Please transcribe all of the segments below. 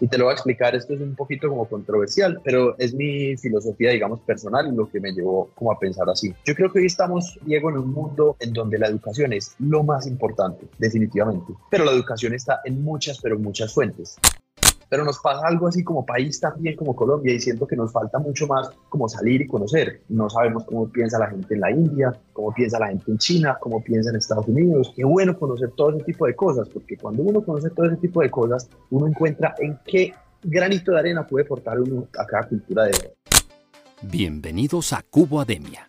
Y te lo voy a explicar, esto es un poquito como controversial, pero es mi filosofía, digamos, personal y lo que me llevó como a pensar así. Yo creo que hoy estamos, Diego, en un mundo en donde la educación es lo más importante, definitivamente. Pero la educación está en muchas, pero muchas fuentes pero nos pasa algo así como país también, como Colombia, y siento que nos falta mucho más como salir y conocer. No sabemos cómo piensa la gente en la India, cómo piensa la gente en China, cómo piensa en Estados Unidos. Qué bueno conocer todo ese tipo de cosas, porque cuando uno conoce todo ese tipo de cosas, uno encuentra en qué granito de arena puede aportar uno a cada cultura de... Bienvenidos a Cubo Ademia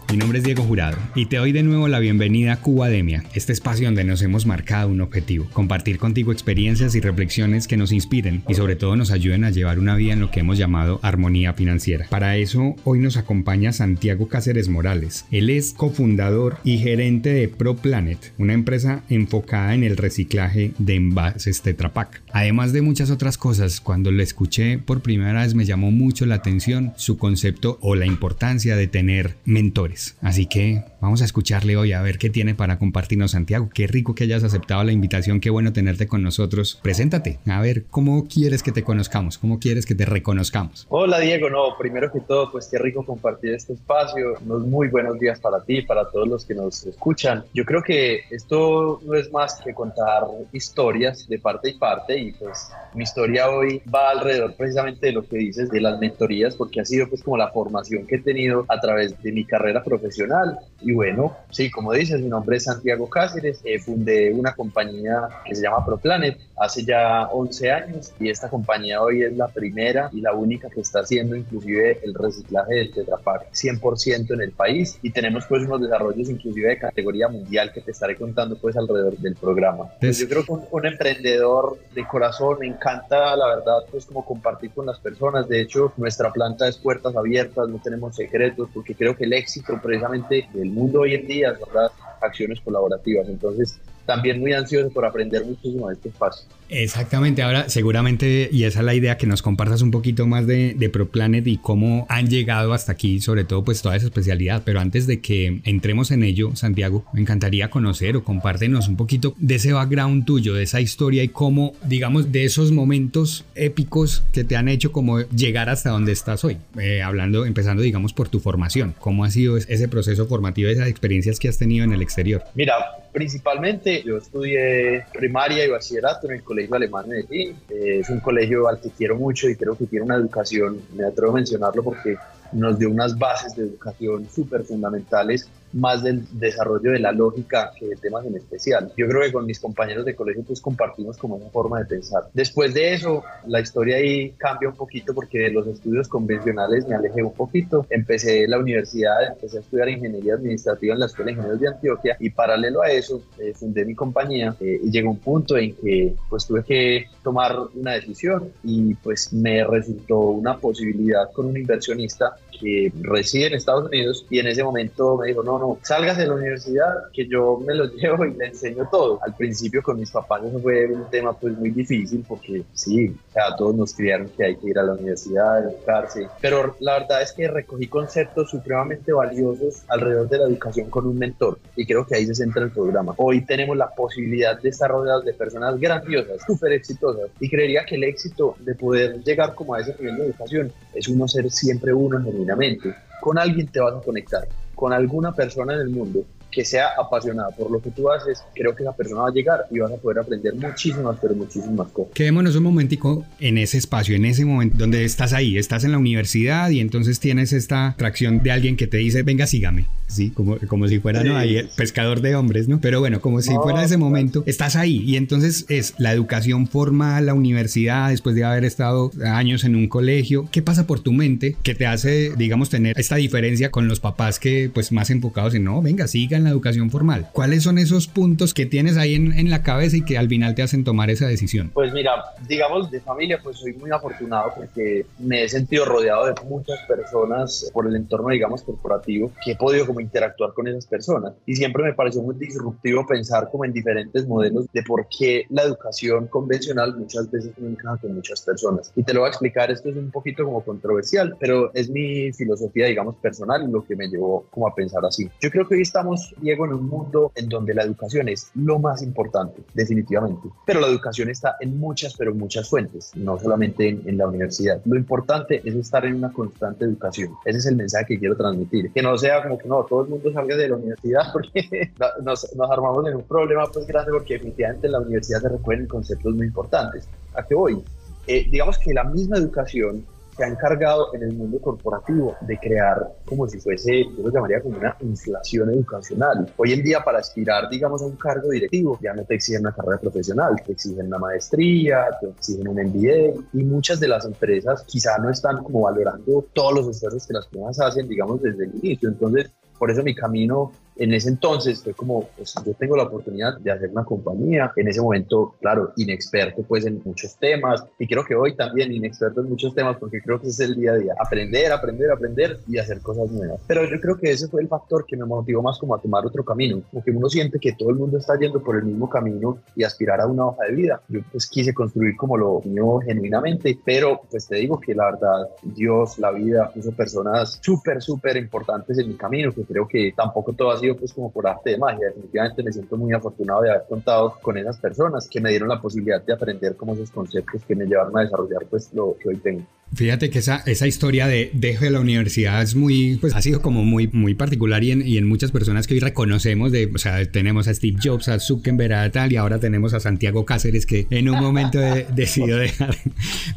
Mi nombre es Diego Jurado y te doy de nuevo la bienvenida a Cubademia, este espacio donde nos hemos marcado un objetivo, compartir contigo experiencias y reflexiones que nos inspiren y sobre todo nos ayuden a llevar una vida en lo que hemos llamado armonía financiera. Para eso, hoy nos acompaña Santiago Cáceres Morales. Él es cofundador y gerente de ProPlanet, una empresa enfocada en el reciclaje de envases Tetra Pak. Además de muchas otras cosas, cuando lo escuché por primera vez me llamó mucho la atención su concepto o la importancia de tener mentores. Así que vamos a escucharle hoy a ver qué tiene para compartirnos Santiago. Qué rico que hayas aceptado la invitación, qué bueno tenerte con nosotros. Preséntate, a ver cómo quieres que te conozcamos, cómo quieres que te reconozcamos. Hola Diego, no, primero que todo, pues qué rico compartir este espacio. Unos muy buenos días para ti, para todos los que nos escuchan. Yo creo que esto no es más que contar historias de parte y parte y pues mi historia hoy va alrededor precisamente de lo que dices de las mentorías porque ha sido pues como la formación que he tenido a través de mi carrera profesional. Y bueno, sí, como dices, mi nombre es Santiago Cáceres, eh, fundé una compañía que se llama ProPlanet hace ya 11 años y esta compañía hoy es la primera y la única que está haciendo inclusive el reciclaje del Tetra Pak 100% en el país y tenemos pues unos desarrollos inclusive de categoría mundial que te estaré contando pues alrededor del programa. Pues yo creo que un, un emprendedor de corazón me encanta la verdad pues como compartir con las personas, de hecho nuestra planta es puertas abiertas, no tenemos secretos porque creo que el éxito precisamente del mundo hoy en día son las acciones colaborativas. Entonces, también muy ansioso por aprender muchísimo de este espacio. Exactamente, ahora seguramente, y esa es la idea, que nos compartas un poquito más de, de ProPlanet y cómo han llegado hasta aquí, sobre todo pues toda esa especialidad, pero antes de que entremos en ello, Santiago, me encantaría conocer o compártenos un poquito de ese background tuyo, de esa historia y cómo, digamos, de esos momentos épicos que te han hecho como llegar hasta donde estás hoy, eh, hablando, empezando digamos por tu formación, cómo ha sido ese proceso formativo, esas experiencias que has tenido en el exterior. Mira, principalmente yo estudié primaria y bachillerato en el Colegio Alemán de Medellín. Eh, es un colegio al que quiero mucho y creo que tiene una educación, me atrevo a mencionarlo porque nos dio unas bases de educación súper fundamentales más del desarrollo de la lógica que de temas en especial. Yo creo que con mis compañeros de colegio pues compartimos como una forma de pensar. Después de eso, la historia ahí cambia un poquito porque de los estudios convencionales me alejé un poquito. Empecé la universidad, empecé a estudiar ingeniería administrativa en la Escuela de Ingenieros de Antioquia y paralelo a eso eh, fundé mi compañía eh, y llegó un punto en que pues tuve que tomar una decisión y pues me resultó una posibilidad con un inversionista que reside en Estados Unidos y en ese momento me dijo, no, no, salgas de la universidad, que yo me lo llevo y le enseño todo. Al principio con mis papás eso fue un tema pues muy difícil porque sí, sea, todos nos criaron que hay que ir a la universidad, educarse, pero la verdad es que recogí conceptos supremamente valiosos alrededor de la educación con un mentor y creo que ahí se centra el programa. Hoy tenemos la posibilidad de estar rodeados de personas grandiosas, súper exitosas y creería que el éxito de poder llegar como a ese nivel de educación es uno ser siempre uno genuinamente. Con alguien te vas a conectar con alguna persona en el mundo que sea apasionada por lo que tú haces, creo que esa persona va a llegar y vas a poder aprender muchísimas, pero muchísimas cosas. Quedémonos un momentico en ese espacio, en ese momento donde estás ahí, estás en la universidad y entonces tienes esta atracción de alguien que te dice, venga, sígame. Sí, como, como si fuera, ¿no? Ahí, pescador de hombres, ¿no? Pero bueno, como si fuera ese momento, estás ahí y entonces es la educación formal, la universidad, después de haber estado años en un colegio. ¿Qué pasa por tu mente que te hace, digamos, tener esta diferencia con los papás que, pues, más enfocados en, no, venga, siga en la educación formal? ¿Cuáles son esos puntos que tienes ahí en, en la cabeza y que al final te hacen tomar esa decisión? Pues mira, digamos, de familia, pues soy muy afortunado porque me he sentido rodeado de muchas personas por el entorno, digamos, corporativo, que he podido como interactuar con esas personas. Y siempre me pareció muy disruptivo pensar como en diferentes modelos de por qué la educación convencional muchas veces no encaja con muchas personas. Y te lo voy a explicar, esto es un poquito como controversial, pero es mi filosofía, digamos, personal y lo que me llevó como a pensar así. Yo creo que hoy estamos, Diego, en un mundo en donde la educación es lo más importante, definitivamente. Pero la educación está en muchas, pero muchas fuentes, no solamente en, en la universidad. Lo importante es estar en una constante educación. Ese es el mensaje que quiero transmitir. Que no sea como que no, todo el mundo salga de la universidad porque nos, nos armamos en un problema pues grande porque definitivamente en la universidad se recuerden conceptos muy importantes. ¿A qué voy? Eh, digamos que la misma educación se ha encargado en el mundo corporativo de crear como si fuese, yo lo llamaría como una inflación educacional. Hoy en día para aspirar, digamos, a un cargo directivo, ya no te exigen una carrera profesional, te exigen una maestría, te exigen un MBA y muchas de las empresas quizá no están como valorando todos los esfuerzos que las personas hacen, digamos, desde el inicio. Entonces, por eso mi camino en ese entonces fue como, pues yo tengo la oportunidad de hacer una compañía, en ese momento, claro, inexperto pues en muchos temas y creo que hoy también inexperto en muchos temas porque creo que ese es el día a día, aprender, aprender, aprender y hacer cosas nuevas. Pero yo creo que ese fue el factor que me motivó más como a tomar otro camino, como que uno siente que todo el mundo está yendo por el mismo camino y aspirar a una hoja de vida. Yo pues quise construir como lo mío genuinamente, pero pues te digo que la verdad Dios, la vida puso personas súper, súper importantes en mi camino, que creo que tampoco todo ha sido pues como por arte de magia. Definitivamente me siento muy afortunado de haber contado con esas personas que me dieron la posibilidad de aprender como esos conceptos que me llevaron a desarrollar pues lo que hoy tengo. Fíjate que esa, esa historia de dejo de la universidad es muy, pues ha sido como muy, muy particular y en, y en muchas personas que hoy reconocemos, de, o sea, tenemos a Steve Jobs, a Zuckerberg, a tal, y ahora tenemos a Santiago Cáceres que en un momento de, decidió dejar,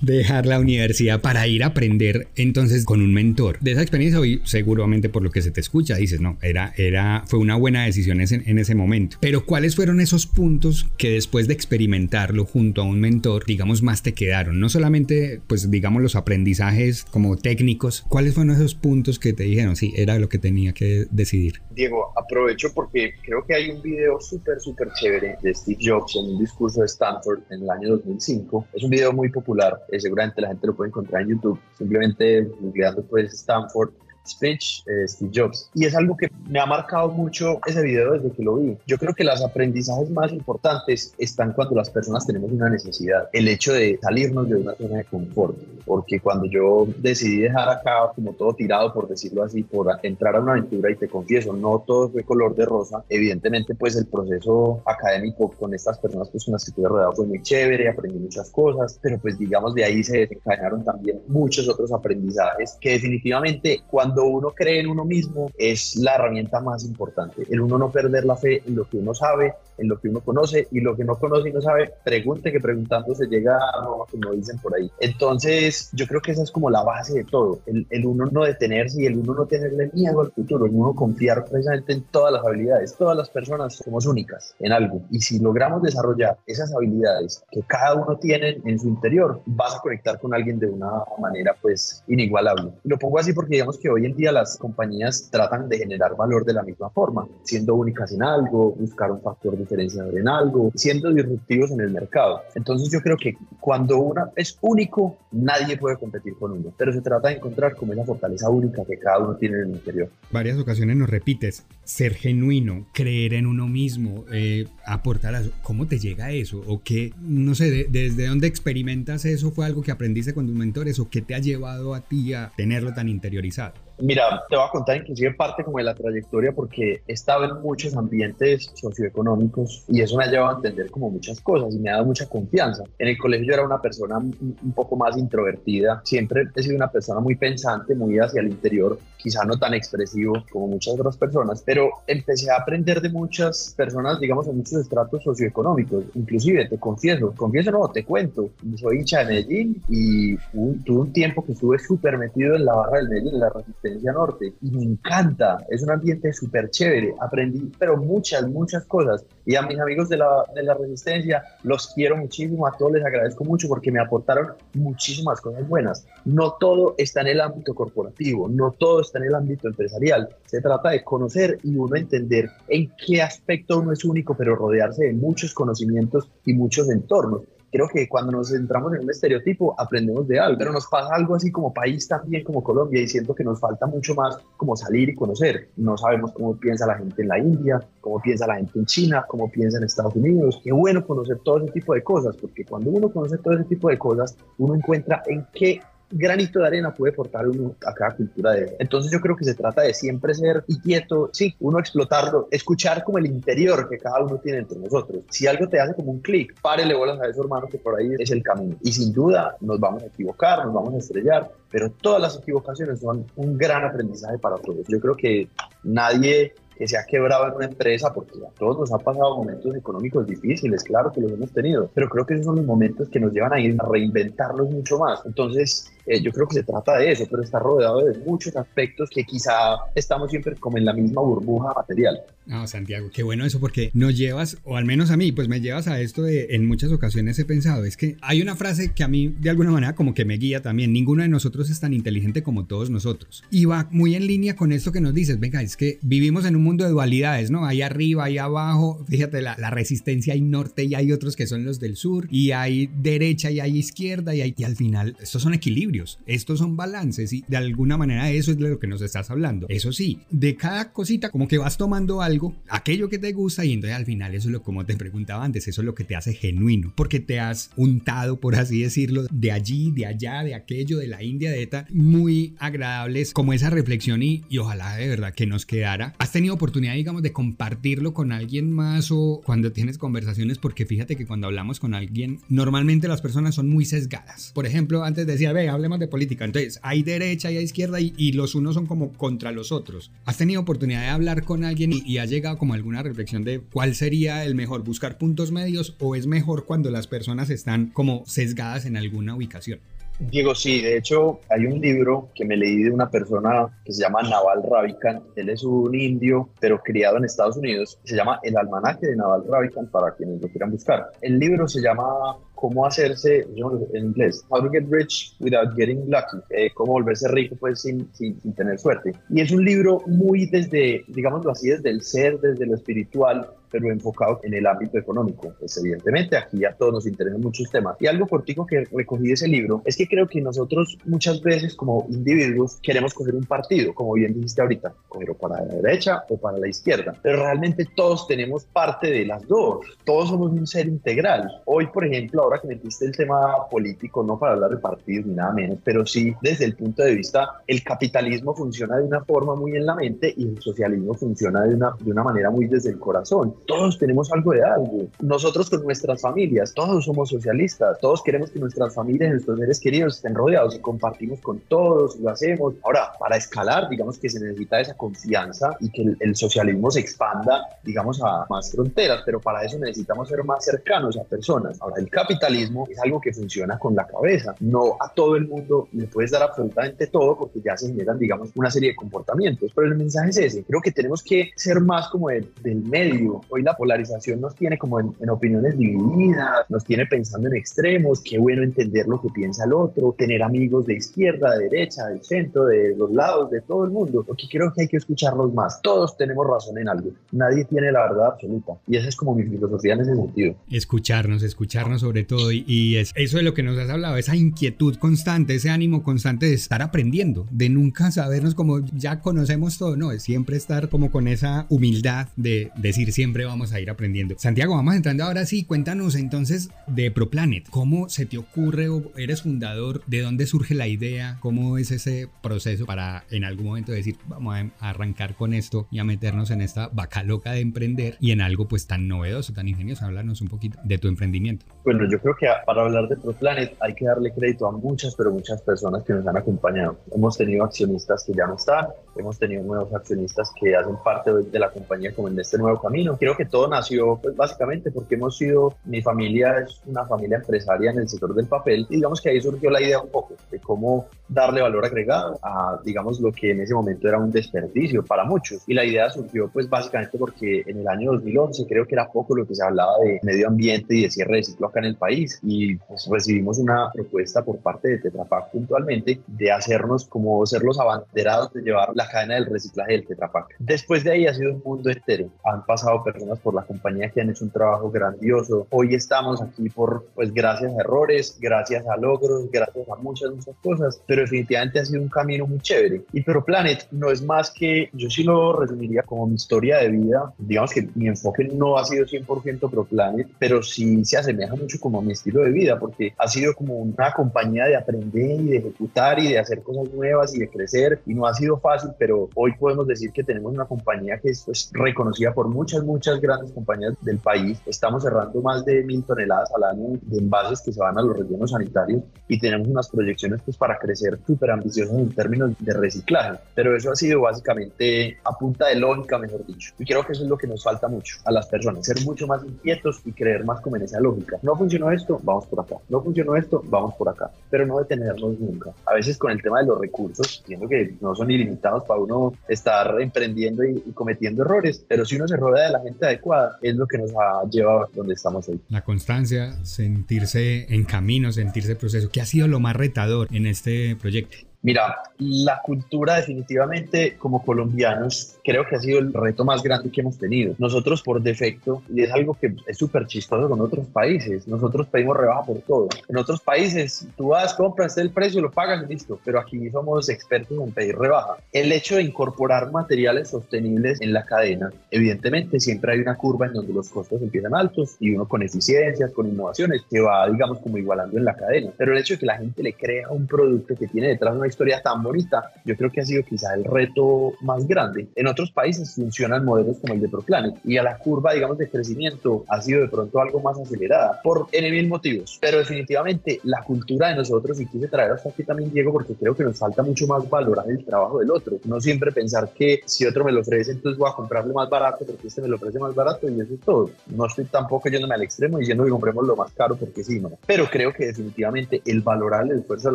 dejar la universidad para ir a aprender entonces con un mentor. De esa experiencia hoy seguramente por lo que se te escucha dices, no, era, era, fue una buena decisión en, en ese momento. Pero ¿cuáles fueron esos puntos que después de experimentarlo junto a un mentor, digamos, más te quedaron? No solamente, pues digamos, los aprendizajes como técnicos, ¿cuáles fueron esos puntos que te dijeron, sí, era lo que tenía que decidir? Diego, aprovecho porque creo que hay un video súper, súper chévere de Steve Jobs en un discurso de Stanford en el año 2005. Es un video muy popular, eh, seguramente la gente lo puede encontrar en YouTube, simplemente googleando pues Stanford speech eh, Steve Jobs. Y es algo que me ha marcado mucho ese video desde que lo vi. Yo creo que los aprendizajes más importantes están cuando las personas tenemos una necesidad. El hecho de salirnos de una zona de confort. Porque cuando yo decidí dejar acá como todo tirado, por decirlo así, por entrar a una aventura, y te confieso, no todo fue color de rosa. Evidentemente, pues el proceso académico con estas personas pues, con las que estuve rodeado fue muy chévere, aprendí muchas cosas, pero pues digamos de ahí se desencadenaron también muchos otros aprendizajes que definitivamente cuando cuando uno cree en uno mismo es la herramienta más importante. El uno no perder la fe en lo que uno sabe, en lo que uno conoce y lo que no conoce y no sabe, pregunte que preguntando se llega a Roma, como dicen por ahí. Entonces, yo creo que esa es como la base de todo. El, el uno no detenerse y el uno no tenerle miedo al futuro, el uno confiar precisamente en todas las habilidades. Todas las personas somos únicas en algo. Y si logramos desarrollar esas habilidades que cada uno tiene en su interior, vas a conectar con alguien de una manera pues inigualable. Lo pongo así porque digamos que hoy en día las compañías tratan de generar valor de la misma forma, siendo únicas en algo, buscar un factor diferenciador en algo, siendo disruptivos en el mercado. Entonces yo creo que cuando uno es único, nadie puede competir con uno, pero se trata de encontrar como esa fortaleza única que cada uno tiene en el interior. Varias ocasiones nos repites, ser genuino, creer en uno mismo, eh, aportar a. ¿Cómo te llega eso? ¿O qué, no sé, desde dónde experimentas eso? ¿Fue algo que aprendiste con tus mentores o qué te ha llevado a ti a tenerlo tan interiorizado? Mira, te voy a contar inclusive parte como de la trayectoria porque he estado en muchos ambientes socioeconómicos y eso me ha llevado a entender como muchas cosas y me ha dado mucha confianza. En el colegio yo era una persona un poco más introvertida, siempre he sido una persona muy pensante, muy hacia el interior, quizá no tan expresivo como muchas otras personas, pero empecé a aprender de muchas personas, digamos, en muchos estratos socioeconómicos. Inclusive, te confieso, confieso no, te cuento, soy hincha de Medellín y tuve un tiempo que estuve súper metido en la barra del Medellín, en la Norte, y me encanta, es un ambiente súper chévere, aprendí, pero muchas, muchas cosas. Y a mis amigos de la, de la Resistencia los quiero muchísimo, a todos les agradezco mucho porque me aportaron muchísimas cosas buenas. No todo está en el ámbito corporativo, no todo está en el ámbito empresarial. Se trata de conocer y uno entender en qué aspecto uno es único, pero rodearse de muchos conocimientos y muchos entornos creo que cuando nos centramos en un estereotipo aprendemos de algo, pero nos pasa algo así como país también como Colombia y siento que nos falta mucho más como salir y conocer. No sabemos cómo piensa la gente en la India, cómo piensa la gente en China, cómo piensa en Estados Unidos. Qué bueno conocer todo ese tipo de cosas, porque cuando uno conoce todo ese tipo de cosas, uno encuentra en qué granito de arena puede aportar uno a cada cultura de Entonces yo creo que se trata de siempre ser inquieto, sí, uno explotarlo, escuchar como el interior que cada uno tiene entre nosotros. Si algo te hace como un clic, párele bolas a eso, hermano, que por ahí es el camino. Y sin duda nos vamos a equivocar, nos vamos a estrellar, pero todas las equivocaciones son un gran aprendizaje para todos. Yo creo que nadie que se ha quebrado en una empresa, porque a todos nos han pasado momentos económicos difíciles, claro que los hemos tenido, pero creo que esos son los momentos que nos llevan a ir a reinventarlos mucho más. Entonces, eh, yo creo que se trata de eso, pero está rodeado de muchos aspectos que quizá estamos siempre como en la misma burbuja material. No, Santiago, qué bueno eso porque nos llevas, o al menos a mí, pues me llevas a esto de en muchas ocasiones he pensado, es que hay una frase que a mí de alguna manera como que me guía también, ninguno de nosotros es tan inteligente como todos nosotros. Y va muy en línea con esto que nos dices, venga, es que vivimos en un mundo de dualidades, ¿no? Ahí arriba, ahí abajo, fíjate, la, la resistencia hay norte y hay otros que son los del sur, y hay derecha y hay izquierda, y, hay, y al final, estos son equilibrios estos son balances y de alguna manera eso es de lo que nos estás hablando. Eso sí, de cada cosita como que vas tomando algo, aquello que te gusta y entonces al final eso es lo como te preguntaba antes, eso es lo que te hace genuino, porque te has untado, por así decirlo, de allí, de allá, de aquello, de la India, de ETA, muy agradables como esa reflexión y, y ojalá de verdad que nos quedara. ¿Has tenido oportunidad, digamos, de compartirlo con alguien más o cuando tienes conversaciones? Porque fíjate que cuando hablamos con alguien, normalmente las personas son muy sesgadas. Por ejemplo, antes decía, ve, habla de política. Entonces, hay derecha y hay izquierda y, los unos son como contra los otros. ¿Has tenido oportunidad de hablar con alguien y, y ha llegado como alguna reflexión de cuál sería el mejor, buscar puntos medios o es mejor cuando las personas están como sesgadas en alguna ubicación? Diego, sí, de hecho hay un libro que me leí de una persona que se llama Naval Ravikant. Él es un indio, pero criado en Estados Unidos. Se llama El Almanaque de Naval Ravikant para quienes lo quieran buscar. El libro se llama cómo hacerse, en inglés, how to get rich without getting lucky, eh, cómo volverse rico pues sin, sin, sin, tener suerte. Y es un libro muy desde, digámoslo así, desde el ser, desde lo espiritual, pero enfocado en el ámbito económico. Pues evidentemente aquí a todos nos interesan muchos temas. Y algo cortico que recogí de ese libro es que creo que nosotros muchas veces como individuos queremos coger un partido, como bien dijiste ahorita, coger o para la derecha o para la izquierda, pero realmente todos tenemos parte de las dos, todos somos un ser integral. Hoy, por ejemplo, ahora que metiste el tema político, no para hablar de partidos ni nada menos, pero sí desde el punto de vista, el capitalismo funciona de una forma muy en la mente y el socialismo funciona de una, de una manera muy desde el corazón todos tenemos algo de algo. Nosotros con nuestras familias, todos somos socialistas, todos queremos que nuestras familias, nuestros seres queridos estén rodeados y compartimos con todos, lo hacemos. Ahora, para escalar, digamos que se necesita esa confianza y que el, socialismo se expanda, digamos, a más fronteras, pero para eso necesitamos ser más cercanos a personas. Ahora, el capitalismo es algo que funciona con la cabeza. No a todo el mundo le puedes dar absolutamente todo porque ya se generan, digamos, una serie de comportamientos. Pero el mensaje es ese. Creo que tenemos que ser más como del medio. Hoy la polarización nos tiene como en, opiniones divididas, nos tiene pensando en extremos, qué bueno entender lo que piensa el otro, tener amigos de izquierda, de derecha, del centro, de los lados, de todo el mundo. Lo que creo que hay que escucharlos más. Todos tenemos razón en algo. Nadie tiene la verdad absoluta. Y esa es como mi filosofía en ese sentido. Escucharnos, escucharnos sobre todo. Y, es eso de lo que nos has hablado, esa inquietud constante, ese ánimo constante de estar aprendiendo, de nunca sabernos como ya conocemos todo, no, es siempre estar como con esa humildad de decir siempre siempre vamos a ir aprendiendo. Santiago, vamos entrando ahora sí, cuéntanos entonces de ProPlanet, ¿cómo se te ocurre o eres fundador? ¿De dónde surge la idea? ¿Cómo es ese proceso para en algún momento decir, vamos a arrancar con esto y a meternos en esta vaca loca de emprender y en algo pues tan novedoso, tan ingenioso? Háblanos un poquito de tu emprendimiento. Bueno, yo creo que para hablar de ProPlanet hay que darle crédito a muchas, pero muchas personas que nos han acompañado. Hemos tenido accionistas que ya no están, hemos tenido nuevos accionistas que hacen parte de la compañía como en este nuevo camino. Creo que todo nació pues básicamente porque hemos sido, mi familia es una familia empresaria en el sector del papel y digamos que ahí surgió la idea un poco de cómo darle valor agregado a digamos lo que en ese momento era un desperdicio para muchos y la idea surgió pues básicamente porque en el año 2011 creo que era poco lo que se hablaba de medio ambiente y de cierre de ciclo acá en el país y pues recibimos una propuesta por parte de Tetra Pak puntualmente de hacernos como ser los abanderados de llevar la cadena del reciclaje del Tetra Pak. Después de ahí ha sido un mundo entero. Han pasado personas por la compañía que han hecho un trabajo grandioso. Hoy estamos aquí por, pues gracias a errores, gracias a logros, gracias a muchas, muchas cosas, pero definitivamente ha sido un camino muy chévere. Y pero Planet no es más que, yo sí lo resumiría como mi historia de vida. Digamos que mi enfoque no ha sido 100% Pro Planet, pero sí se asemeja mucho como a mi estilo de vida, porque ha sido como una compañía de aprender y de ejecutar y de hacer cosas nuevas y de crecer. Y no ha sido fácil, pero hoy podemos decir que tenemos una compañía que es pues, reconocida por muchas, muchas grandes compañías del país. Estamos cerrando más de mil toneladas al año de envases que se van a los rellenos sanitarios y tenemos unas proyecciones pues, para crecer súper ambiciosas en términos de reciclaje. Pero eso ha sido básicamente a punta de lógica, mejor dicho. Y creo que eso es lo que nos falta mucho a las personas, ser mucho más inquietos y creer más como en esa lógica. No funcionó esto, vamos por acá. No funcionó esto, vamos por acá. Pero no detenernos nunca. A veces con el tema de los recursos, siendo que no son ilimitados para uno estar emprendiendo y, cometiendo errores, pero si uno se rodea de la gente adecuada, es lo que nos ha llevado donde estamos hoy. La constancia, sentirse en camino, sentirse proceso. ¿Qué ha sido lo más retador en este proyecto? Mira, la cultura definitivamente como colombianos creo que ha sido el reto más grande que hemos tenido. Nosotros por defecto, y es algo que es súper chistoso con otros países, nosotros pedimos rebaja por todo. En otros países tú vas, compras el precio, lo pagas y listo, pero aquí somos expertos en pedir rebaja. El hecho de incorporar materiales sostenibles en la cadena, evidentemente siempre hay una curva en donde los costos empiezan altos y uno con eficiencias, con innovaciones, que va, digamos, como igualando en la cadena. Pero el hecho de que la gente le crea un producto que tiene detrás una historia tan bonita, yo creo que ha sido quizá el reto más grande. En otros países funcionan modelos como el de ProPlanet y a la curva, digamos, de crecimiento ha sido de pronto algo más acelerada por N mil motivos. Pero definitivamente la cultura de nosotros, y quise traer hasta aquí también, Diego, porque creo que nos falta mucho más valorar el trabajo del otro. No siempre pensar que si otro me lo ofrece, entonces voy a comprarlo más barato porque este me lo ofrece más barato y eso es todo. No estoy tampoco yéndome al extremo diciendo que compremos lo más caro porque sí, no. Pero creo que definitivamente el valorar el esfuerzo de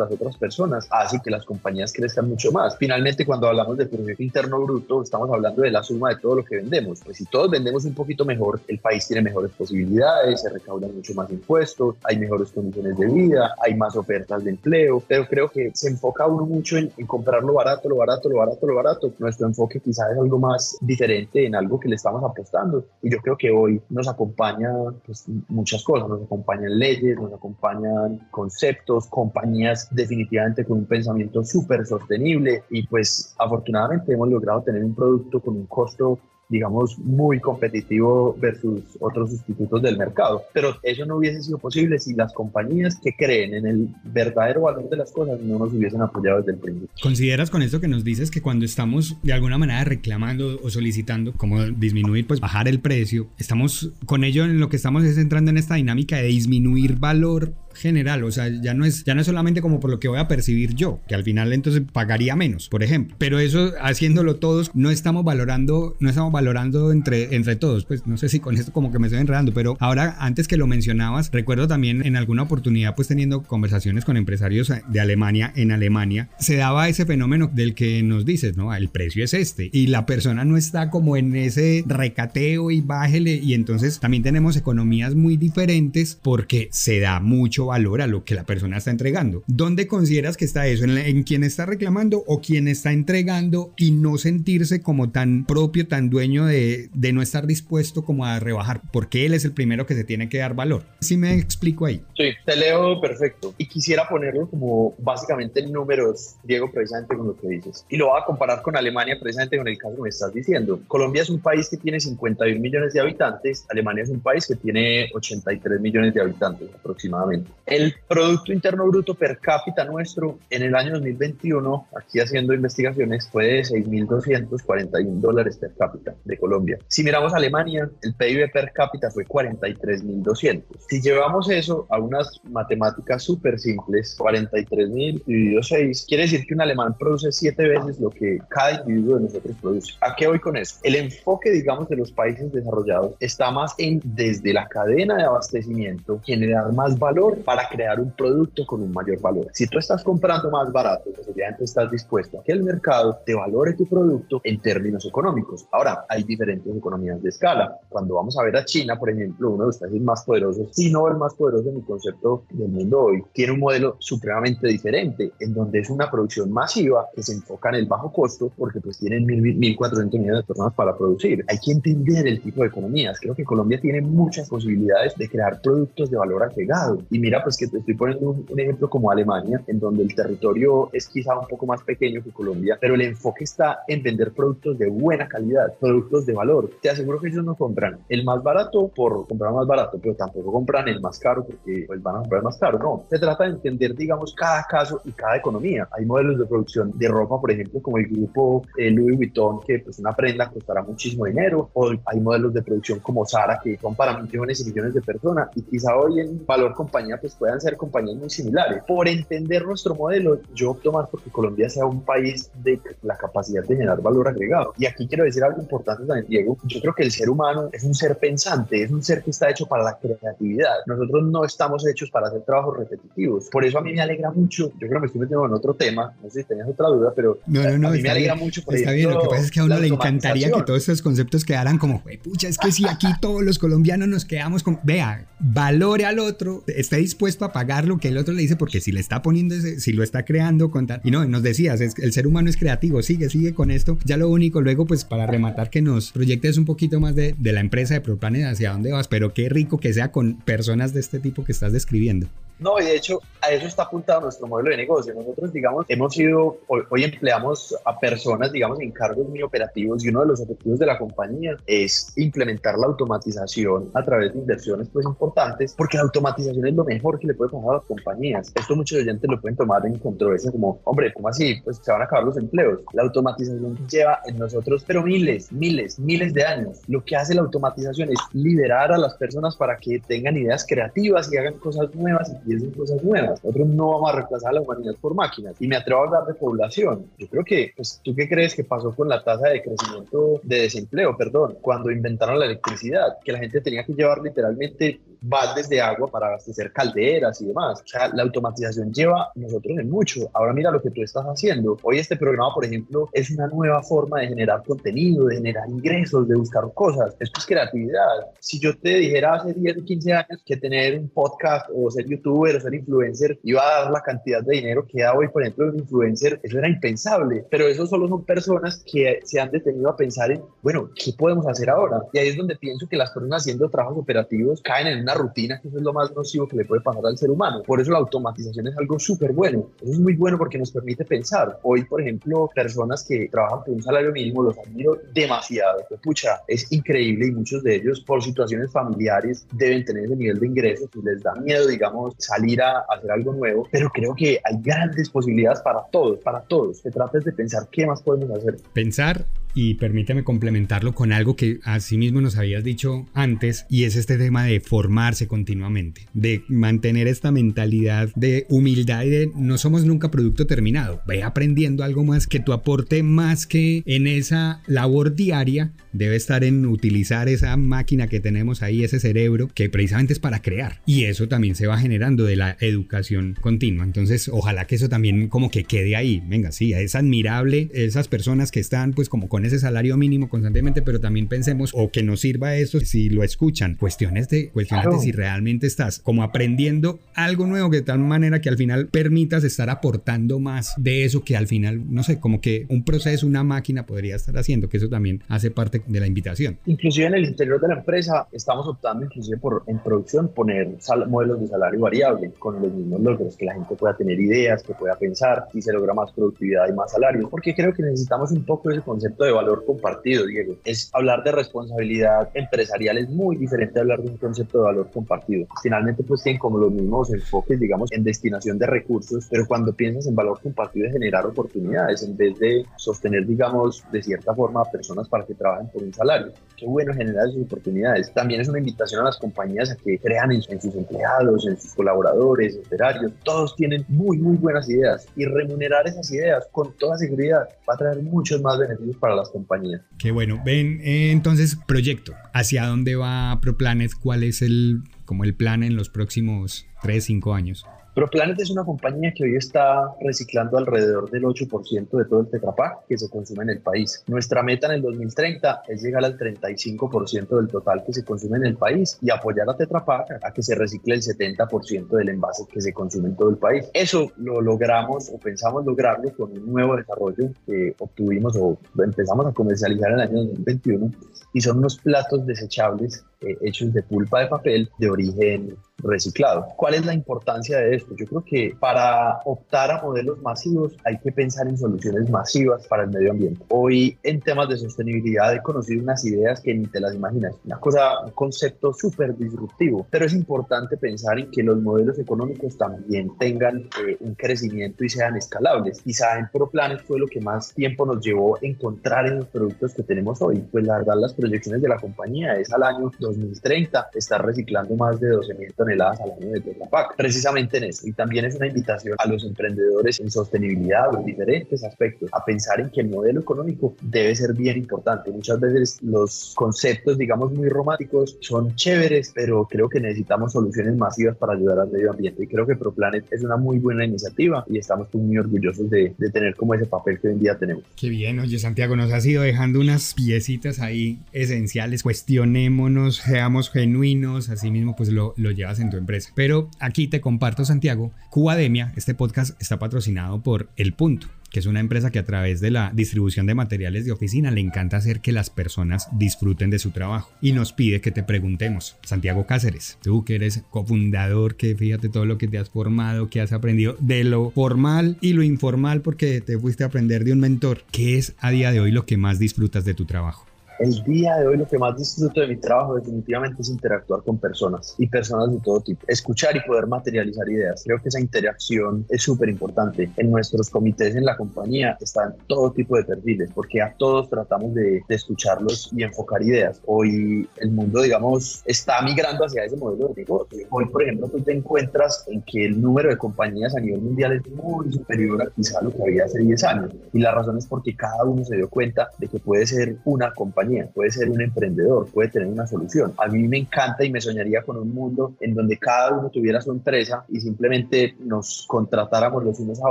las otras personas hace que las compañías crezcan mucho más. Finalmente, cuando hablamos de Producto Interno Bruto, estamos hablando de la suma de todo lo que vendemos. Pues si todos vendemos un poquito mejor, el país tiene mejores posibilidades, se recaudan mucho más impuestos, hay mejores condiciones de vida, hay más ofertas de empleo, pero creo que se enfoca uno mucho en, en comprar lo barato, lo barato, lo barato, lo barato. Nuestro enfoque quizás es algo más diferente en algo que le estamos apostando. Y yo creo que hoy nos acompaña pues, muchas cosas, nos acompañan leyes, nos acompañan conceptos, compañías definitivamente con un pensamiento súper sostenible y pues afortunadamente hemos logrado tener un producto con un costo digamos, muy competitivo versus otros sustitutos del mercado. Pero eso no hubiese sido posible si las compañías que creen en el verdadero valor de las cosas no nos hubiesen apoyado desde el principio. ¿Consideras con esto que nos dices que cuando estamos de alguna manera reclamando o solicitando como disminuir, pues bajar el precio, estamos con ello en lo que estamos es entrando en esta dinámica de disminuir valor general, o sea, ya no es ya no solamente como por lo que voy a percibir yo, que al final entonces pagaría menos, por ejemplo, pero eso haciéndolo todos no estamos valorando no estamos valorando entre entre todos, pues no sé si con esto como que me estoy enredando, pero ahora antes que lo mencionabas, recuerdo también en alguna oportunidad pues teniendo conversaciones con empresarios de Alemania en Alemania, se daba ese fenómeno del que nos dices, ¿no? El precio es este y la persona no está como en ese recateo y bájele y entonces también tenemos economías muy diferentes porque se da mucho valor a lo que la persona está entregando. ¿Dónde consideras que está eso? ¿En, quien está reclamando o quien está entregando y no sentirse como tan propio, tan dueño de, de no estar dispuesto como a rebajar? Porque él es el primero que se tiene que dar valor. ¿Sí me explico ahí? Sí, te leo perfecto. Y quisiera ponerlo como básicamente en números, Diego, precisamente con lo que dices. Y lo voy a comparar con Alemania, precisamente con el caso que me estás diciendo. Colombia es un país que tiene 51 millones de habitantes, Alemania es un país que tiene 83 millones de habitantes aproximadamente. El Producto Interno Bruto per cápita nuestro en el año 2021, aquí haciendo investigaciones, fue de 6.241 dólares per cápita de Colombia. Si miramos Alemania, el PIB per cápita fue 43.200. Si llevamos eso a unas matemáticas súper simples, 43.000 dividido 6, quiere decir que un alemán produce 7 veces lo que cada individuo de nosotros produce. ¿A qué voy con eso? El enfoque, digamos, de los países desarrollados está más en desde la cadena de abastecimiento generar más valor para crear un producto con un mayor valor. Si tú estás comprando más barato, pues obviamente estás dispuesto a que el mercado te valore tu producto en términos económicos. Ahora, hay diferentes economías de escala. Cuando vamos a ver a China, por ejemplo, uno de los países más poderosos, si no el más poderoso en mi concepto del mundo hoy, tiene un modelo supremamente diferente, en donde es una producción masiva que se enfoca en el bajo costo, porque pues tienen 1.400 millones de personas para producir. Hay que entender el tipo de economías. Creo que Colombia tiene muchas posibilidades de crear productos de valor agregado. Y mira, pues que te estoy poniendo un, un ejemplo como Alemania, en donde el territorio es quizá un poco más pequeño que Colombia, pero el enfoque está en vender productos de buena calidad, productos de valor. Te aseguro que ellos no compran el más barato por comprar más barato, pero tampoco compran el más caro porque pues, van a comprar más caro. No, se trata de entender, digamos, cada caso y cada economía. Hay modelos de producción de ropa, por ejemplo, como el grupo eh, Louis Vuitton, que pues una prenda costará muchísimo dinero, o hay modelos de producción como Zara, que son para millones y millones de personas, y quizá hoy en valor compañía pues puedan ser compañías muy similares. Por entender nuestro modelo, yo opto más porque Colombia sea un país de la capacidad de generar valor agregado. Y aquí quiero decir algo importante también, Diego. Yo creo que el ser humano es un ser pensante, es un ser que está hecho para la creatividad. Nosotros no estamos hechos para hacer trabajos repetitivos. Por eso a mí me alegra mucho. Yo creo que me estoy metiendo en otro tema. No sé si tenías otra duda, pero no, no, no, a mí me alegra bien, mucho. Por está bien, lo que pasa es que a uno le encantaría que todos estos conceptos quedaran como, pucha, es que si aquí todos los colombianos nos quedamos con, vea, valore al otro, esté dispuesto a pagar lo que el otro le dice, porque si le está poniendo, ese, si lo está creando, contar. Y no, nos decías, es, el ser humano es creativo, sigue, sigue con esto. Ya lo único, luego, pues para rematar, que nos proyectes un poquito más de, de la empresa de ProPlanet hacia dónde vas, pero qué rico que sea con personas de este tipo que estás describiendo. No, y de hecho a eso está apuntado nuestro modelo de negocio. Nosotros, digamos, hemos sido, hoy, hoy, empleamos a personas, digamos, en cargos muy operativos y uno de los objetivos de la compañía es implementar la automatización a través de inversiones pues importantes, porque la automatización es lo mejor que le puede pasar a las compañías. Esto muchos oyentes lo pueden tomar en controversia como, hombre, ¿cómo así? Pues se van a acabar los empleos. La automatización lleva en nosotros, pero miles, miles, miles de años. Lo que hace la automatización es liberar a las personas para que tengan ideas creativas y hagan cosas nuevas y piensen cosas nuevas. Nosotros no vamos a reemplazar a la humanidad por máquinas. Y me atrevo a hablar de población. Yo creo que, pues, ¿tú qué crees que pasó con la tasa de crecimiento de desempleo, perdón, cuando inventaron la electricidad? Que la gente tenía que llevar literalmente baldes de agua para abastecer calderas y demás. O sea, la automatización lleva nosotros en mucho. Ahora mira lo que tú estás haciendo. Hoy este programa, por ejemplo, es una nueva forma de generar contenido, de generar ingresos, de buscar cosas. Esto es creatividad. Si yo te dijera hace 10 o 15 años que tener un podcast o ser youtuber o ser influencer iba a dar la cantidad de dinero que da hoy, por ejemplo, un influencer, eso era impensable. Pero eso solo son personas que se han detenido a pensar en, bueno, ¿qué podemos hacer ahora? Y ahí es donde pienso que las personas haciendo trabajos operativos caen en una rutina, que eso es lo más nocivo que le puede pasar al ser humano. Por eso la automatización es algo súper bueno. Eso es muy bueno porque nos permite pensar. Hoy, por ejemplo, personas que trabajan por un salario mínimo los admiro demasiado. Pucha, es increíble y muchos de ellos por situaciones familiares deben tener ese nivel de ingresos y les da miedo, digamos, salir a hacer algo nuevo. Pero creo que hay grandes posibilidades para todos, para todos. Se trata de pensar qué más podemos hacer. Pensar y permíteme complementarlo con algo que asimismo nos habías dicho antes y es este tema de formarse continuamente, de mantener esta mentalidad de humildad y de no somos nunca producto terminado, ve aprendiendo algo más que tu aporte más que en esa labor diaria debe estar en utilizar esa máquina que tenemos ahí, ese cerebro que precisamente es para crear. Y eso también se va generando de la educación continua, entonces ojalá que eso también como que quede ahí, venga, sí, es admirable esas personas que están pues como con con ese salario mínimo constantemente, pero también pensemos o que nos sirva eso si lo escuchan, cuestiones de, cuestiones de si realmente estás como aprendiendo algo nuevo que de tal manera que al final permitas estar aportando más de eso que al final, no sé, como que un proceso, una máquina podría estar haciendo, que eso también hace parte de la invitación. Inclusive en el interior de la empresa estamos optando inclusive por en producción poner modelos de salario variable con los mismos logros, que la gente pueda tener ideas, que pueda pensar y se logra más productividad y más salario, porque creo que necesitamos un poco ese concepto de valor compartido, Diego. Es hablar de responsabilidad empresarial es muy diferente a hablar de un concepto de valor compartido. Finalmente pues tienen como los mismos enfoques, digamos, en destinación de recursos, pero cuando piensas en valor compartido es generar oportunidades en vez de sostener, digamos, de cierta forma a personas para que trabajen por un salario. Qué bueno generar esas oportunidades. También es una invitación a las compañías a que crean en, sus empleados, en sus colaboradores, operarios. Todos tienen muy, muy buenas ideas y remunerar esas ideas con toda seguridad va a traer muchos más beneficios para compañías. Qué bueno. Ven, eh, entonces, proyecto. ¿Hacia dónde va ProPlanet? ¿Cuál es el, como el plan en los próximos 3, 5 años? ProPlanet es una compañía que hoy está reciclando alrededor del 8% de todo el tetrapack que se consume en el país. Nuestra meta en el 2030 es llegar al 35% del total que se consume en el país y apoyar a Tetra a que se recicle el 70% del envase que se consume en todo el país. Eso lo logramos o pensamos lograrlo con un nuevo desarrollo que obtuvimos o empezamos a comercializar en el año 2021 y son unos platos desechables eh, hechos de pulpa de papel de origen reciclado. ¿Cuál es la importancia de esto? Yo creo que para optar a modelos masivos hay que pensar en soluciones masivas para el medio ambiente. Hoy en temas de sostenibilidad he conocido unas ideas que ni te las imaginas. Una cosa, un concepto súper disruptivo, pero es importante pensar en que los modelos económicos también tengan eh, un crecimiento y sean escalables. Quizá en ProPlanet fue lo que más tiempo nos llevó a encontrar en los productos que tenemos hoy. Pues la verdad las proyecciones de la compañía es al año 2030 estar reciclando más de 12 mil al año de Tetrapac, precisamente en eso. Y también es una invitación a los emprendedores en sostenibilidad o en diferentes aspectos a pensar en que el modelo económico debe ser bien importante. Muchas veces los conceptos, digamos, muy románticos son chéveres, pero creo que necesitamos soluciones masivas para ayudar al medio ambiente. Y creo que ProPlanet es una muy buena iniciativa y estamos muy orgullosos de, de tener como ese papel que hoy en día tenemos. Qué bien, oye Santiago, nos has ido dejando unas piecitas ahí esenciales. Cuestionémonos seamos genuinos, así mismo pues lo, lo llevas en tu empresa. Pero aquí te comparto, Santiago, Cubademia, este podcast está patrocinado por El Punto que es una empresa que a través de la distribución de materiales de oficina le encanta hacer que las personas disfruten de su trabajo y nos pide que te preguntemos, Santiago Cáceres, tú que eres cofundador, que fíjate todo lo que te has formado, que has aprendido de lo formal y lo informal porque te fuiste a aprender de un mentor, ¿qué es a día de hoy lo que más disfrutas de tu trabajo? El día de hoy lo que más disfruto de mi trabajo definitivamente es interactuar con personas y personas de todo tipo. Escuchar y poder materializar ideas. Creo que esa interacción es súper importante. En nuestros comités en la compañía están todo tipo de perfiles porque a todos tratamos de, de escucharlos y enfocar ideas. Hoy el mundo, digamos, está migrando hacia ese modelo de negocio. Hoy, por ejemplo, tú te encuentras en que el número de compañías a nivel mundial es muy superior a quizá lo que había hace 10 años. Y la razón es porque cada uno se dio cuenta de que puede ser una compañía puede ser un emprendedor, puede tener una solución. A mí me encanta y me soñaría con un mundo en donde cada uno tuviera su empresa y simplemente nos contratáramos los unos a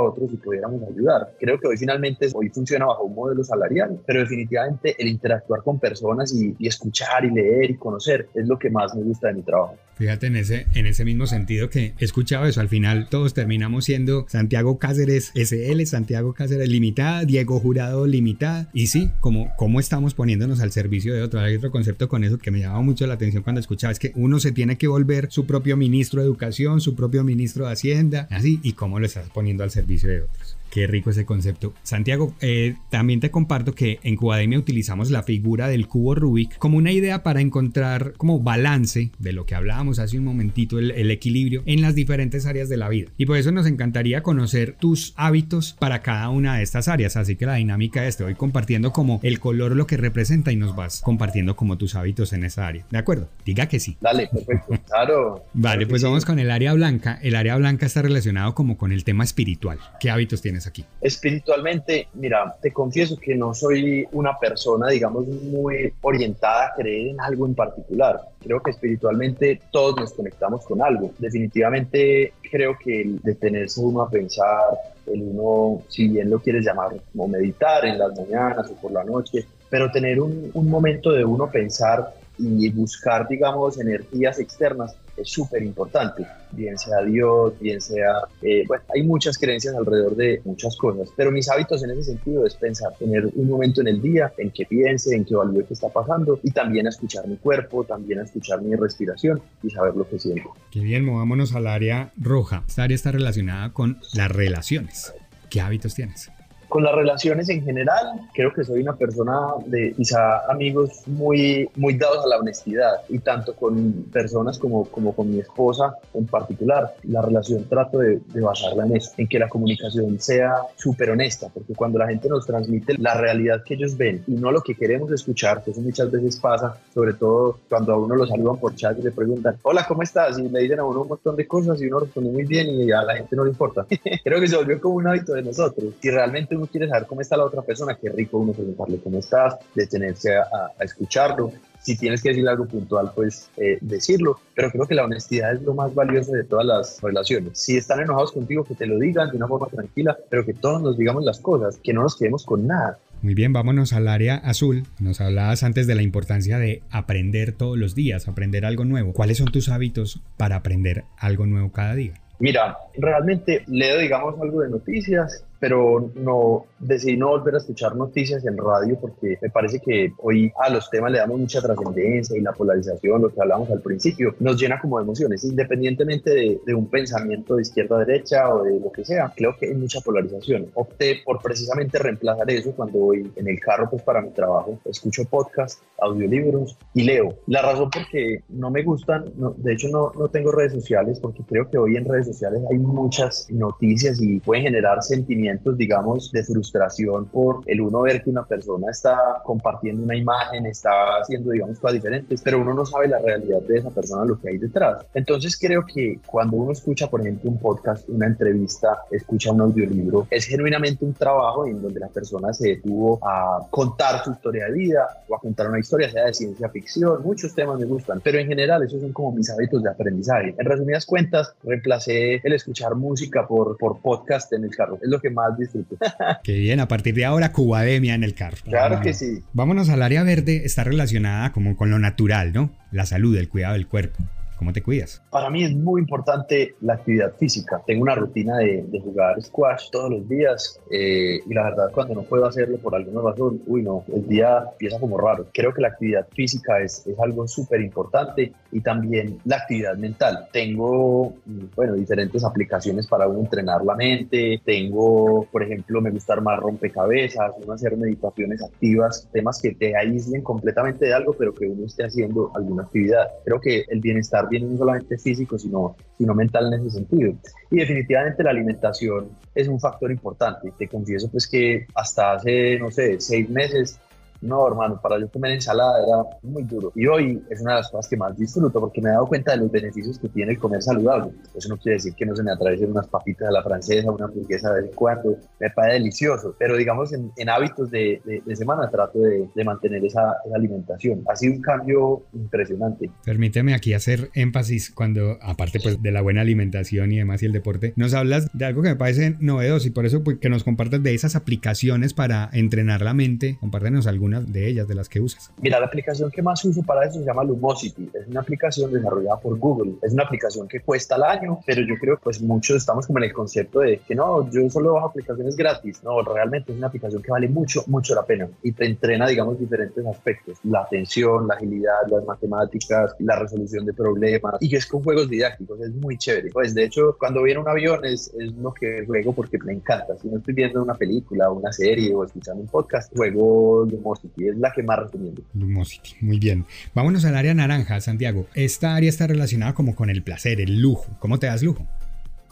otros y pudiéramos ayudar. Creo que hoy finalmente, hoy funciona bajo un modelo salarial, pero definitivamente el interactuar con personas y, y escuchar y leer y conocer es lo que más me gusta de mi trabajo. Fíjate en ese, en ese mismo sentido que he escuchado eso, al final todos terminamos siendo Santiago Cáceres SL, Santiago Cáceres Limitada, Diego Jurado Limitada, y sí, como, como estamos poniéndonos al servicio de otro. Hay otro concepto con eso que me llamaba mucho la atención cuando escuchaba, es que uno se tiene que volver su propio ministro de Educación, su propio ministro de Hacienda, así, y cómo lo estás poniendo al servicio de otros. Qué rico ese concepto. Santiago, eh, también te comparto que en Cubademia utilizamos la figura del cubo Rubik como una idea para encontrar como balance de lo que hablábamos hace un momentito, el, el, equilibrio en las diferentes áreas de la vida. Y por eso nos encantaría conocer tus hábitos para cada una de estas áreas. Así que la dinámica es, te voy compartiendo como el color lo que representa y nos vas compartiendo como tus hábitos en esa área. ¿De acuerdo? Diga que sí. Dale, perfecto. Claro. vale, pues vamos con el área blanca. El área blanca está relacionado como con el tema espiritual. ¿Qué hábitos tienes? Aquí? Espiritualmente, mira, te confieso que no soy una persona, digamos, muy orientada a creer en algo en particular. Creo que espiritualmente todos nos conectamos con algo. Definitivamente creo que el detenerse uno a pensar, el uno, si bien lo quieres llamar como meditar en las mañanas o por la noche, pero tener un, un momento de uno pensar y buscar, digamos, energías externas es súper importante, bien sea Dios, bien sea, eh, bueno, hay muchas creencias alrededor de muchas cosas, pero mis hábitos en ese sentido es pensar, tener un momento en el día en que piense, en que evalúe qué está pasando y también a escuchar mi cuerpo, también a escuchar mi respiración y saber lo que siento. Qué bien, movámonos al área roja. Esta área está relacionada con las relaciones. ¿Qué hábitos tienes? Con las relaciones en general, creo que soy una persona de quizá amigos muy, muy dados a la honestidad y tanto con personas como, como con mi esposa en particular. La relación trato de, de basarla en eso, en que la comunicación sea súper honesta, porque cuando la gente nos transmite la realidad que ellos ven y no lo que queremos escuchar, que eso muchas veces pasa, sobre todo cuando a uno lo saludan por chat y le preguntan, hola, ¿cómo estás? Y le dicen a uno un montón de cosas y uno responde muy bien y a la gente no le importa. creo que se volvió como un hábito de nosotros. Si realmente uno quiere saber cómo está la otra persona, qué rico uno preguntarle cómo estás, detenerse a, a escucharlo. Si tienes que decirle algo puntual, pues eh, decirlo. Pero creo que la honestidad es lo más valioso de todas las relaciones. Si están enojados contigo, que te lo digan de una forma tranquila, pero que todos nos digamos las cosas, que no nos quedemos con nada. Muy bien, vámonos al área azul. Nos hablabas antes de la importancia de aprender todos los días, aprender algo nuevo. ¿Cuáles son tus hábitos para aprender algo nuevo cada día? Mira, realmente leo, digamos, algo de noticias, pero no decidí no volver a escuchar noticias en radio porque me parece que hoy a los temas le damos mucha trascendencia y la polarización, lo que hablamos al principio, nos llena como de emociones, independientemente de, de un pensamiento de izquierda a derecha o de lo que sea. Creo que hay mucha polarización. Opté por precisamente reemplazar eso cuando voy en el carro pues para mi trabajo, escucho podcast, audiolibros y leo. La razón porque no me gustan, no, de hecho no, no tengo redes sociales porque creo que hoy en redes sociales hay muchas noticias y pueden generar sentimientos digamos, de frustración por el uno ver que una persona está compartiendo una imagen, está haciendo, digamos, cosas diferentes, pero uno no sabe la realidad de esa persona, lo que hay detrás. Entonces creo que cuando uno escucha, por ejemplo, un podcast, una entrevista, escucha un audiolibro, es genuinamente un trabajo en donde la persona se detuvo a contar su historia de vida o a contar una historia, sea de ciencia ficción, muchos temas me gustan, pero en general esos son como mis hábitos de aprendizaje. En resumidas cuentas, reemplacé el escuchar música por, por podcast en el carro. Es lo que más más disfruto. Qué bien, a partir de ahora Cubademia en el carro. Claro que sí. Vámonos al área verde, está relacionada como con lo natural, ¿no? La salud, el cuidado del cuerpo. ¿Cómo te cuidas? Para mí es muy importante la actividad física. Tengo una rutina de, de jugar squash todos los días eh, y la verdad cuando no puedo hacerlo por alguna razón, uy no, el día empieza como raro. Creo que la actividad física es, es algo súper importante y también la actividad mental. Tengo, mm, bueno, diferentes aplicaciones para uno entrenar la mente. Tengo, por ejemplo, me gusta armar rompecabezas, uno hacer meditaciones activas, temas que te aíslen completamente de algo, pero que uno esté haciendo alguna actividad. Creo que el bienestar bien no solamente físico, sino, sino mental en ese sentido. Y definitivamente la alimentación es un factor importante. Te confieso pues que hasta hace, no sé, seis meses no, hermano, para yo comer ensalada era muy duro. Y hoy es una de las cosas que más disfruto porque me he dado cuenta de los beneficios que tiene el comer saludable. Eso no quiere decir que no se me atraviesen unas papitas a la francesa, una hamburguesa de vez en cuando. Me parece delicioso. Pero digamos, en, en hábitos de, de, de, semana trato de, mantener esa, alimentación. Ha sido un cambio impresionante. Permíteme aquí hacer énfasis cuando, aparte pues de la buena alimentación y demás y el deporte, nos hablas de algo que me parece novedoso y por eso pues, que nos compartas de esas aplicaciones para entrenar la mente. Compártenos algunas de ellas, de las que usas? Mira, la aplicación que más uso para eso se llama Lumosity. Es una aplicación desarrollada por Google. Es una aplicación que cuesta al año, pero yo creo que pues muchos estamos como en el concepto de que no, yo solo bajo aplicaciones gratis. No, realmente es una aplicación que vale mucho, mucho la pena y te entrena, digamos, diferentes aspectos. La atención, la agilidad, las matemáticas, la resolución de problemas y es con juegos didácticos. Es muy chévere. Pues de hecho, cuando viene un avión es, es lo que juego porque me encanta. Si no estoy viendo una película, una serie o escuchando un podcast, juego Lumosity es la que más recomiendo. Lumosity, muy bien. Vámonos al área naranja, Santiago. Esta área está relacionada como con el placer, el lujo. ¿Cómo te das lujo?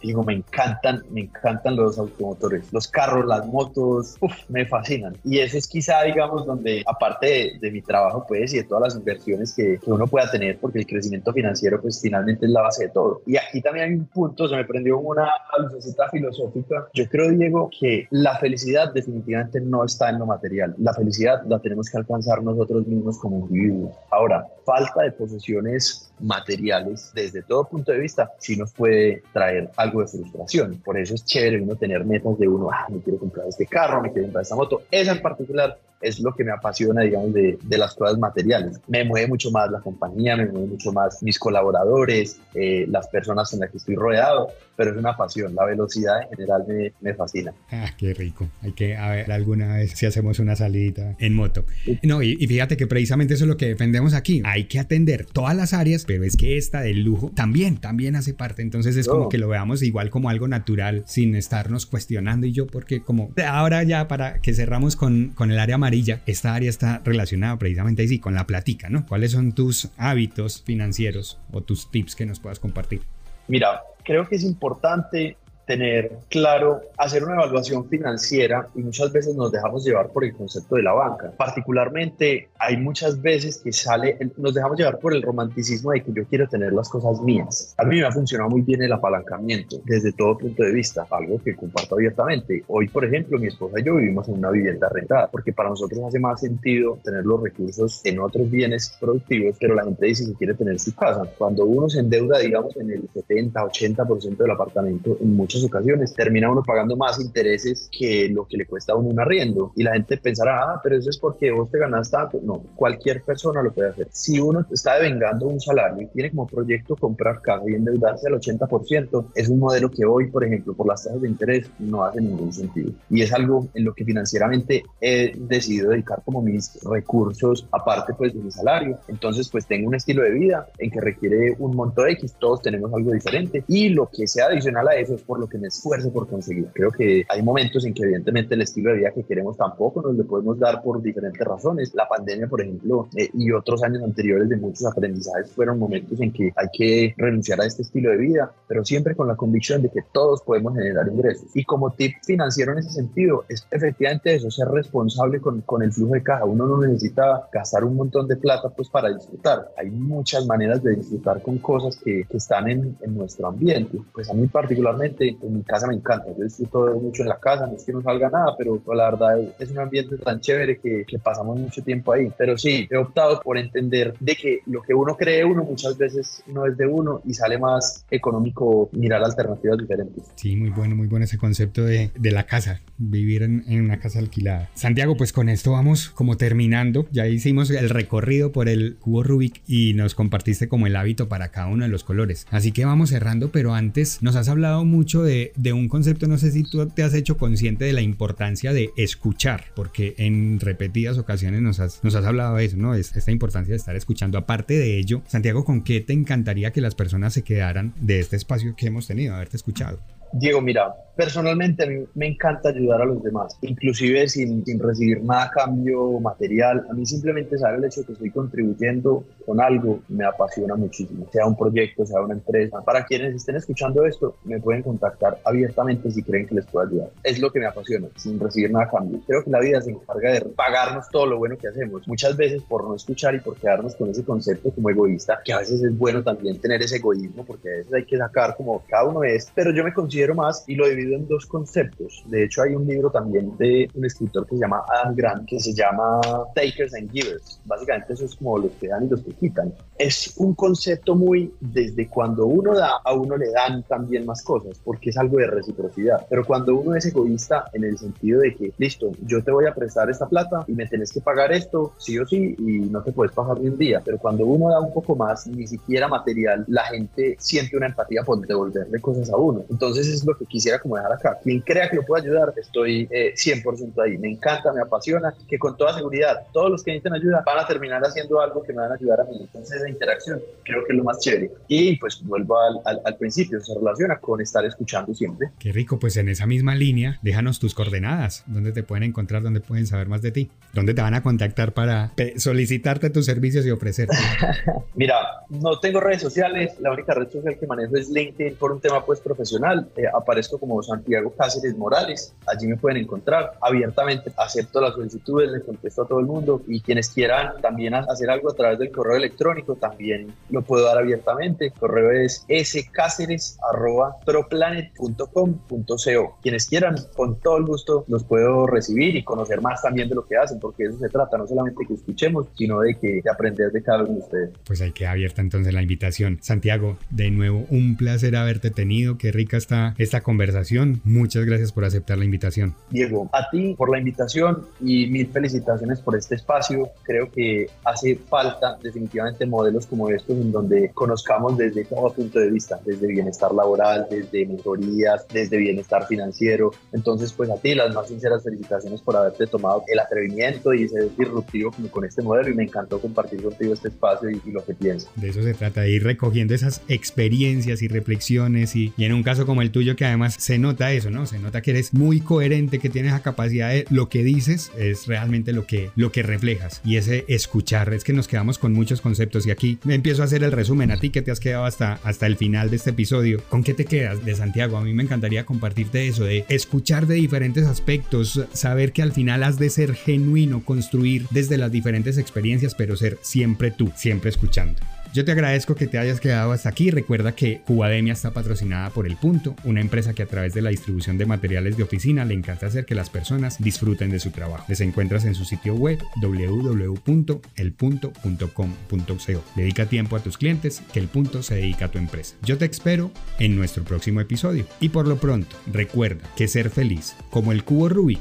Digo, me encantan, me encantan los automotores, los carros, las motos, uf, me fascinan. Y eso es quizá, digamos, donde aparte de, de mi trabajo, pues, y de todas las inversiones que, que, uno pueda tener, porque el crecimiento financiero, pues, finalmente es la base de todo. Y aquí también hay un punto, se me prendió una lucecita filosófica. Yo creo, Diego, que la felicidad definitivamente no está en lo material. La felicidad la tenemos que alcanzar nosotros mismos como individuos. Ahora, falta de posesiones materiales, desde todo punto de vista, sí nos puede traer algo algo de frustración. Por eso es chévere uno tener metas de uno, ah, me quiero comprar este carro, me quiero comprar esta moto. Esa en particular es lo que me apasiona, digamos, de, de, las cosas materiales. Me mueve mucho más la compañía, me mueve mucho más mis colaboradores, eh, las personas con las que estoy rodeado, pero es una pasión. La velocidad en general me, me fascina. Ah, qué rico. Hay que a ver alguna vez si hacemos una salida en moto. No, y, y, fíjate que precisamente eso es lo que defendemos aquí. Hay que atender todas las áreas, pero es que esta del lujo también, también hace parte. Entonces es como que lo veamos igual como algo natural, sin estarnos cuestionando. Y yo, porque como ahora ya para que cerramos con, con el área amarilla, esta área está relacionada precisamente ahí sí, con la platica, ¿no? ¿Cuáles son tus hábitos financieros o tus tips que nos puedas compartir? Mira, creo que es importante tener claro, hacer una evaluación financiera y muchas veces nos dejamos llevar por el concepto de la banca. Particularmente hay muchas veces que sale, nos dejamos llevar por el romanticismo de que yo quiero tener las cosas mías. A mí me ha funcionado muy bien el apalancamiento desde todo punto de vista, algo que comparto abiertamente. Hoy, por ejemplo, mi esposa y yo vivimos en una vivienda rentada porque para nosotros hace más sentido tener los recursos en otros bienes productivos, pero la gente dice que quiere tener su casa. Cuando uno se endeuda, digamos, en el 70, 80% del apartamento, en muchos ocasiones termina uno pagando más intereses que lo que le cuesta a uno un arriendo. Y la gente pensará, ah, pero eso es porque vos te ganas tanto. No, cualquier persona lo puede hacer. Si uno está devengando un salario y tiene como proyecto comprar casa y endeudarse al 80%, es un modelo que hoy, por ejemplo, por las tasas de interés no hace ningún sentido. Y es algo en lo que financieramente he decidido dedicar como mis recursos, aparte pues de mi salario. Entonces, pues tengo un estilo de vida en que requiere un monto X, todos tenemos algo diferente. Y lo que sea adicional a eso es por lo que me esfuerzo por conseguir. Creo que hay momentos en que evidentemente el estilo de vida que queremos tampoco nos lo podemos dar por diferentes razones. La pandemia, por ejemplo, eh, y otros años anteriores de muchos aprendizajes fueron momentos en que hay que renunciar a este estilo de vida, pero siempre con la convicción de que todos podemos generar ingresos. Y como tip financiero en ese sentido, es efectivamente eso, ser responsable con, con el flujo de caja. Uno no necesita gastar un montón de plata pues para disfrutar. Hay muchas maneras de disfrutar con cosas que, que están en, en nuestro ambiente. Pues a mí particularmente en mi casa me encanta, yo disfruto mucho en la casa, no es que no salga nada, pero la verdad es un ambiente tan chévere que, que, pasamos mucho tiempo ahí. Pero sí, he optado por entender de que lo que uno cree uno muchas veces no es de uno y sale más económico mirar alternativas diferentes. Sí, muy bueno, muy bueno ese concepto de, de la casa, vivir en, en, una casa alquilada. Santiago, pues con esto vamos como terminando, ya hicimos el recorrido por el cubo Rubik y nos compartiste como el hábito para cada uno de los colores. Así que vamos cerrando, pero antes nos has hablado mucho de, de un concepto, no sé si tú te has hecho consciente de la importancia de escuchar, porque en repetidas ocasiones nos has, nos has hablado de eso, ¿no? Es esta importancia de estar escuchando. Aparte de ello, Santiago, ¿con qué te encantaría que las personas se quedaran de este espacio que hemos tenido, haberte escuchado? Diego, mira, personalmente a mí me encanta ayudar a los demás, inclusive sin, sin, recibir nada a cambio material. A mí simplemente saber el hecho de que estoy contribuyendo con algo me apasiona muchísimo, sea un proyecto, sea una empresa. Para quienes estén escuchando esto, me pueden contactar abiertamente si creen que les puedo ayudar. Es lo que me apasiona, sin recibir nada a cambio. Creo que la vida se encarga de pagarnos todo lo bueno que hacemos. Muchas veces por no escuchar y por quedarnos con ese concepto como egoísta, que a veces es bueno también tener ese egoísmo, porque a veces hay que sacar como cada uno es, pero yo me considero más y lo divido en dos conceptos. De hecho, hay un libro también de un escritor que se llama Adam Grant que se llama Takers and Givers. Básicamente eso es como los que dan y los que quitan. Es un concepto muy desde cuando uno da, a uno le dan también más cosas, porque es algo de reciprocidad. Pero cuando uno es egoísta en el sentido de que, listo, yo te voy a prestar esta plata y me tenés que pagar esto, sí o sí, y no te puedes pagar ni un día. Pero cuando uno da un poco más, ni siquiera material, la gente siente una empatía por devolverle cosas a uno. Entonces es lo que quisiera como dejar acá. Quien crea que lo pueda ayudar, estoy eh, 100% ahí. Me encanta, me apasiona, que con toda seguridad todos los que necesitan ayuda van a terminar haciendo algo que me van a ayudar a mí. Entonces la interacción creo que es lo más chévere. Y pues vuelvo al, al, al principio, se relaciona con estar escuchando siempre. Qué rico, pues en esa misma línea, déjanos tus coordenadas, dónde te pueden encontrar, dónde pueden saber más de ti, dónde te van a contactar para solicitarte tus servicios y ofrecer. Mira, no tengo redes sociales, la única red social que manejo es LinkedIn por un tema pues profesional eh, aparezco como Santiago Cáceres Morales. Allí me pueden encontrar abiertamente. Acepto las solicitudes, le contesto a todo el mundo y quienes quieran también hacer algo a través del correo electrónico también lo puedo dar abiertamente. El correo es scáceres.proplanet.com.co. Quienes quieran, con todo el gusto los puedo recibir y conocer más también de lo que hacen, porque eso se trata, no solamente que escuchemos, sino de que de aprender de cada uno de ustedes. Pues ahí queda abierta entonces la invitación. Santiago, de nuevo, un placer haberte tenido. Qué rica está esta conversación. Muchas gracias por aceptar la invitación. Diego, a ti por la invitación y mil felicitaciones por este espacio. Creo que hace falta definitivamente modelos como estos en donde conozcamos desde todo punto de vista, desde bienestar laboral, desde mejorías, desde bienestar financiero. Entonces, pues a ti las más sinceras felicitaciones por haberte tomado el atrevimiento y ser disruptivo como con este modelo y me encantó compartir contigo este espacio y, lo que pienso. De eso se trata, de ir recogiendo esas experiencias y reflexiones y, y en un caso como el tuyo que además se nota eso, ¿no? Se nota que eres muy coherente, que tienes la capacidad de lo que dices es realmente lo que, lo que reflejas y ese escuchar, es que nos quedamos con muchos conceptos y aquí me empiezo a hacer el resumen a ti que te has quedado hasta, hasta el final de este episodio. ¿Con qué te quedas de Santiago? A mí me encantaría compartirte eso, de escuchar de diferentes aspectos, saber que al final has de ser genuino, construir desde las diferentes experiencias, pero ser siempre tú, siempre escuchando. Yo te agradezco que te hayas quedado hasta aquí. Recuerda que Cubademia está patrocinada por El Punto, una empresa que a través de la distribución de materiales de oficina le encanta hacer que las personas disfruten de su trabajo. Les encuentras en su sitio web www.elpunto.com.co. Dedica tiempo a tus clientes, que El Punto se dedica a tu empresa. Yo te espero en nuestro próximo episodio. Y por lo pronto, recuerda que ser feliz, como el cubo Rubik,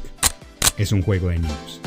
es un juego de niños.